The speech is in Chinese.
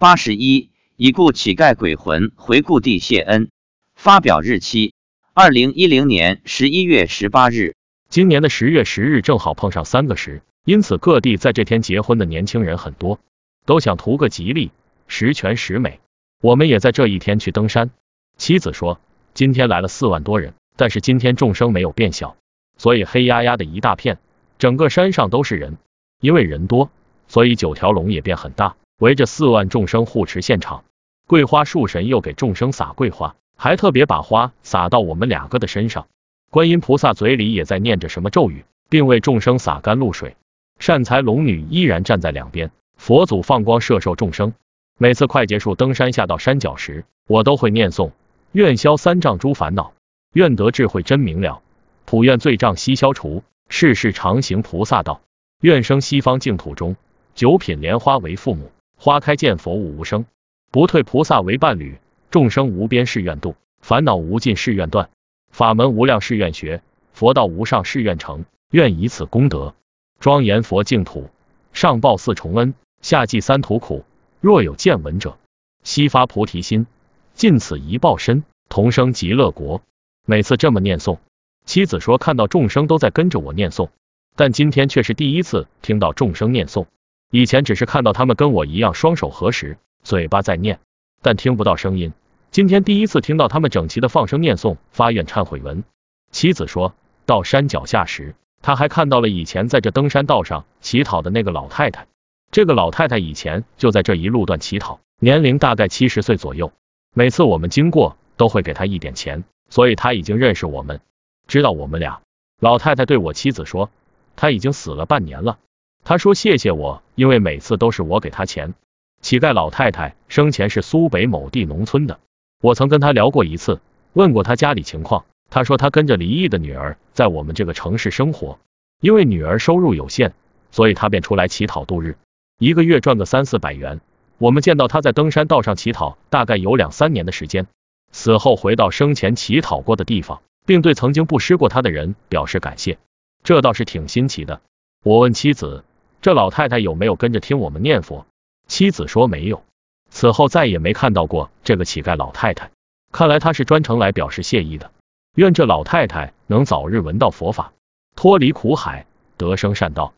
八十一，已故乞丐鬼魂回故地谢恩。发表日期：二零一零年十一月十八日。今年的十月十日正好碰上三个十，因此各地在这天结婚的年轻人很多，都想图个吉利，十全十美。我们也在这一天去登山。妻子说，今天来了四万多人，但是今天众生没有变小，所以黑压压的一大片，整个山上都是人。因为人多，所以九条龙也变很大，围着四万众生护持现场。桂花树神又给众生撒桂花，还特别把花撒到我们两个的身上。观音菩萨嘴里也在念着什么咒语，并为众生洒甘露水。善财龙女依然站在两边，佛祖放光摄受众生。每次快结束登山下到山脚时，我都会念诵：愿消三障诸烦恼，愿得智慧真明了，普愿罪障悉消除，世世常行菩萨道。愿生西方净土中，九品莲花为父母，花开见佛悟无生，不退菩萨为伴侣，众生无边誓愿度，烦恼无尽誓愿断，法门无量誓愿学，佛道无上誓愿成，愿以此功德。庄严佛净土，上报四重恩，下济三途苦。若有见闻者，悉发菩提心，尽此一报身，同生极乐国。每次这么念诵，妻子说看到众生都在跟着我念诵。但今天却是第一次听到众生念诵，以前只是看到他们跟我一样双手合十，嘴巴在念，但听不到声音。今天第一次听到他们整齐的放声念诵发愿忏悔文。妻子说到山脚下时，他还看到了以前在这登山道上乞讨的那个老太太。这个老太太以前就在这一路段乞讨，年龄大概七十岁左右。每次我们经过都会给她一点钱，所以她已经认识我们，知道我们俩。老太太对我妻子说。他已经死了半年了。他说谢谢我，因为每次都是我给他钱。乞丐老太太生前是苏北某地农村的，我曾跟他聊过一次，问过他家里情况。他说他跟着离异的女儿在我们这个城市生活，因为女儿收入有限，所以他便出来乞讨度日，一个月赚个三四百元。我们见到他在登山道上乞讨，大概有两三年的时间。死后回到生前乞讨过的地方，并对曾经布施过他的人表示感谢。这倒是挺新奇的。我问妻子，这老太太有没有跟着听我们念佛？妻子说没有。此后再也没看到过这个乞丐老太太。看来她是专程来表示谢意的。愿这老太太能早日闻到佛法，脱离苦海，得生善道。